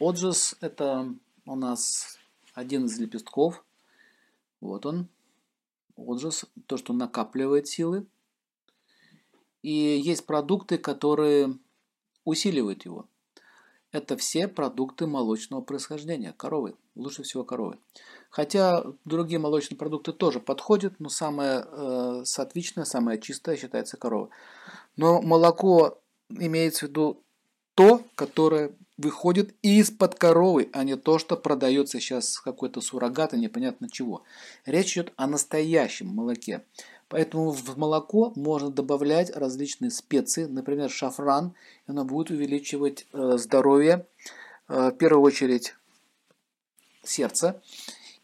Отжис – это у нас один из лепестков. Вот он. Отжис – то, что накапливает силы. И есть продукты, которые усиливают его. Это все продукты молочного происхождения, коровы, лучше всего коровы. Хотя другие молочные продукты тоже подходят, но самое э, соответственное, самое чистое считается корова. Но молоко имеется в виду то, которое выходит из-под коровы, а не то, что продается сейчас какой-то суррогат и непонятно чего. Речь идет о настоящем молоке. Поэтому в молоко можно добавлять различные специи, например, шафран, и оно будет увеличивать э, здоровье, э, в первую очередь сердца.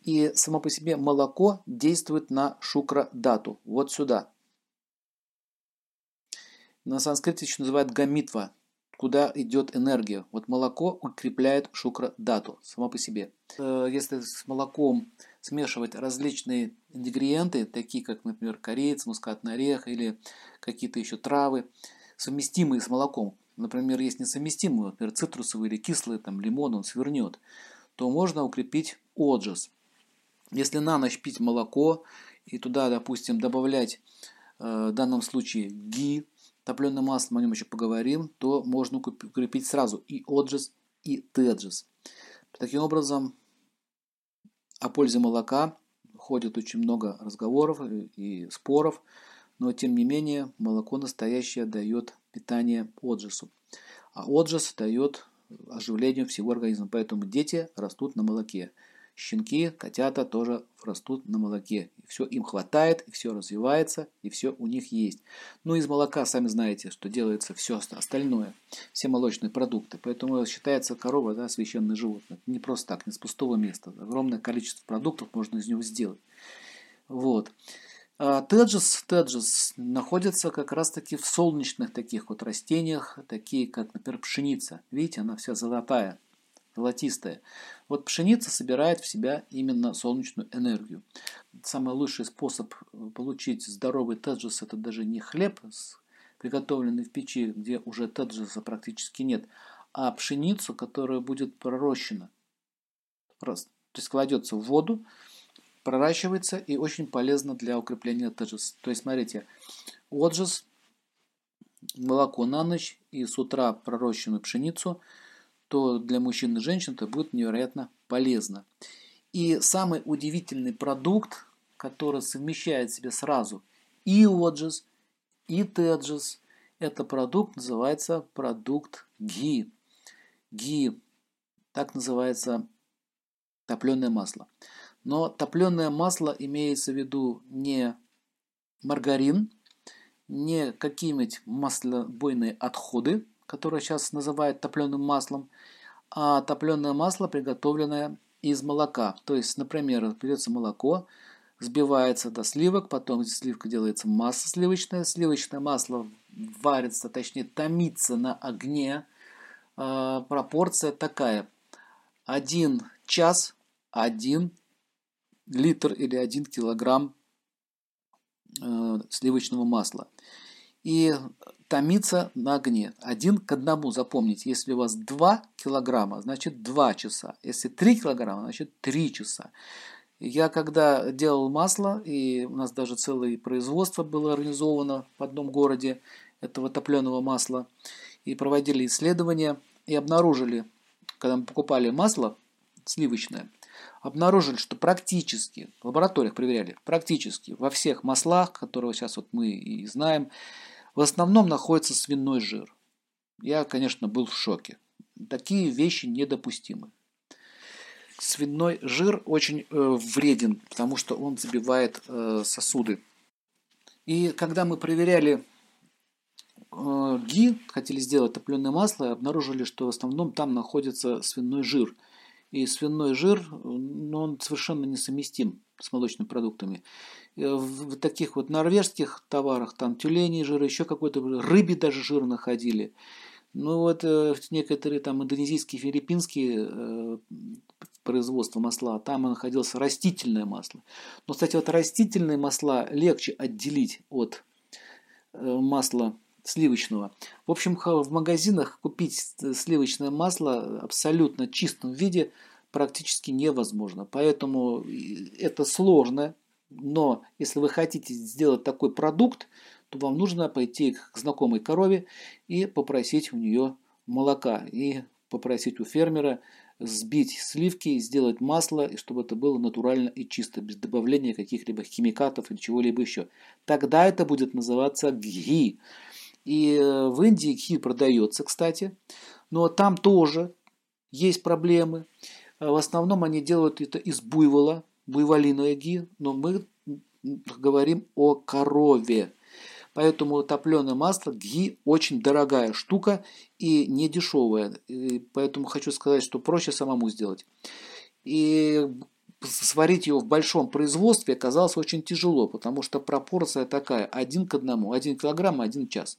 И само по себе молоко действует на шукра-дату, вот сюда. На санскрите еще называют гамитва, куда идет энергия. Вот молоко укрепляет шукра-дату само по себе. Э, если с молоком смешивать различные ингредиенты, такие как, например, корейц, мускатный орех или какие-то еще травы, совместимые с молоком, например, есть несовместимые, например, цитрусовые или кислые, там, лимон он свернет, то можно укрепить отжас. Если на ночь пить молоко и туда, допустим, добавлять э, в данном случае ги, топленое масло, о нем еще поговорим, то можно укрепить сразу и отжас, и теджас. Таким образом, о пользе молока ходит очень много разговоров и споров, но тем не менее молоко настоящее дает питание отжасу. А отжас дает оживлению всего организма. Поэтому дети растут на молоке. Щенки, котята тоже растут на молоке. И все им хватает, и все развивается, и все у них есть. Ну, из молока, сами знаете, что делается все остальное, все молочные продукты. Поэтому считается корова да, священное животное. Не просто так, не с пустого места. Огромное количество продуктов можно из него сделать. Вот. А теджес, теджес находится как раз-таки в солнечных таких вот растениях, такие как, например, пшеница. Видите, она вся золотая золотистая. Вот пшеница собирает в себя именно солнечную энергию. Самый лучший способ э, получить здоровый теджес – это даже не хлеб, приготовленный в печи, где уже теджеса практически нет, а пшеницу, которая будет пророщена. То есть кладется в воду, проращивается и очень полезно для укрепления теджеса. То есть, смотрите, отжес, молоко на ночь и с утра пророщенную пшеницу – то для мужчин и женщин это будет невероятно полезно. И самый удивительный продукт, который совмещает в себе сразу и оджис, и теджис, это продукт называется продукт ги. Ги, так называется топленое масло. Но топленое масло имеется в виду не маргарин, не какие-нибудь маслобойные отходы, которое сейчас называют топленым маслом, а топленое масло, приготовленное из молока. То есть, например, берется молоко, взбивается до сливок, потом из сливка делается масло сливочное, сливочное масло варится, точнее томится на огне. Э, пропорция такая. один час, один литр или один килограмм э, сливочного масла. И томиться на огне. Один к одному, запомните, если у вас 2 килограмма, значит 2 часа. Если 3 килограмма, значит 3 часа. Я когда делал масло, и у нас даже целое производство было организовано в одном городе этого топленого масла, и проводили исследования, и обнаружили, когда мы покупали масло сливочное, обнаружили, что практически, в лабораториях проверяли, практически во всех маслах, которые сейчас вот мы и знаем, в основном находится свиной жир. Я, конечно, был в шоке. Такие вещи недопустимы. Свиной жир очень э, вреден, потому что он забивает э, сосуды. И когда мы проверяли э, ги, хотели сделать топленое масло, обнаружили, что в основном там находится свиной жир. И свиной жир, ну, он совершенно несовместим с молочными продуктами. Э, в таких вот норвежских товарах, там тюленей жир, еще какой-то рыбе даже жир находили. Ну вот э, некоторые там индонезийские, филиппинские э, производства масла, там находилось растительное масло. Но, кстати, вот растительные масла легче отделить от масла сливочного. В общем, в магазинах купить сливочное масло абсолютно чистом виде практически невозможно. Поэтому это сложно, но если вы хотите сделать такой продукт, то вам нужно пойти к знакомой корове и попросить у нее молока. И попросить у фермера сбить сливки, сделать масло, и чтобы это было натурально и чисто, без добавления каких-либо химикатов или чего-либо еще. Тогда это будет называться гхи. И э, в Индии гхи продается, кстати, но там тоже есть проблемы. Э, в основном они делают это из буйвола, буйволиное ги, но мы говорим о корове. Поэтому топленое масло гhi очень дорогая штука и не дешевая. И поэтому хочу сказать, что проще самому сделать. И сварить его в большом производстве оказалось очень тяжело, потому что пропорция такая, один к одному, один килограмм, один час.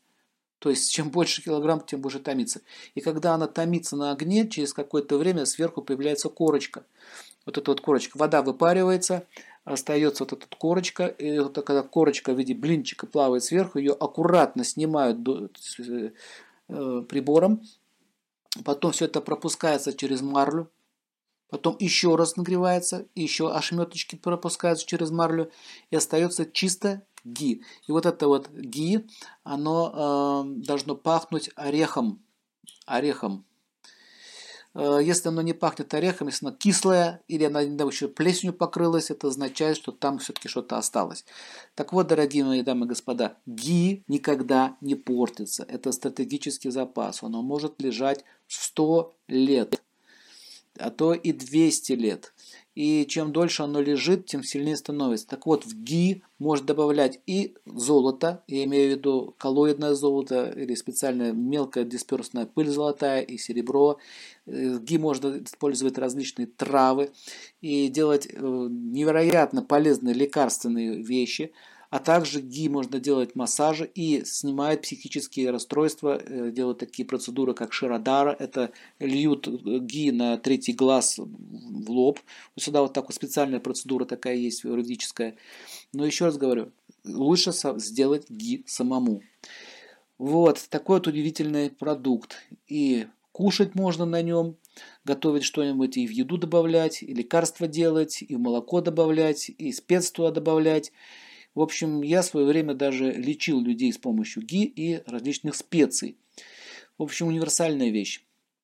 То есть, чем больше килограмм, тем больше томится. И когда она томится на огне, через какое-то время сверху появляется корочка. Вот эта вот корочка. Вода выпаривается, остается вот эта корочка, и вот когда корочка в виде блинчика плавает сверху, ее аккуратно снимают э, прибором, потом все это пропускается через марлю, потом еще раз нагревается, еще ошметочки пропускаются через марлю, и остается чисто ги. И вот это вот ги, оно э, должно пахнуть орехом, орехом, Э, если оно не пахнет орехом, если оно кислое или оно еще плесенью покрылось, это означает, что там все-таки что-то осталось. Так вот, дорогие мои дамы и господа, ги никогда не портится. Это стратегический запас. Оно может лежать 100 лет, а то и 200 лет и чем дольше оно лежит, тем сильнее становится. Так вот, в ГИ можно добавлять и золото, я имею в виду коллоидное золото или специальная мелкая дисперсная пыль золотая и серебро. Э, в ГИ можно использовать различные травы и делать э, невероятно полезные лекарственные вещи – а также ГИ можно делать массажи и снимает психические расстройства, э, делают такие процедуры, как Ширадара. Это льют ГИ на третий глаз в лоб. Вот сюда вот такая специальная процедура такая есть, юридическая. Но еще раз говорю, лучше сделать ГИ самому. Вот такой вот удивительный продукт. И кушать можно на нем, готовить что-нибудь и в еду добавлять, и лекарства делать, и в молоко добавлять, и спец туда добавлять. В общем, я в свое время даже лечил людей с помощью ги и различных специй. В общем, универсальная вещь.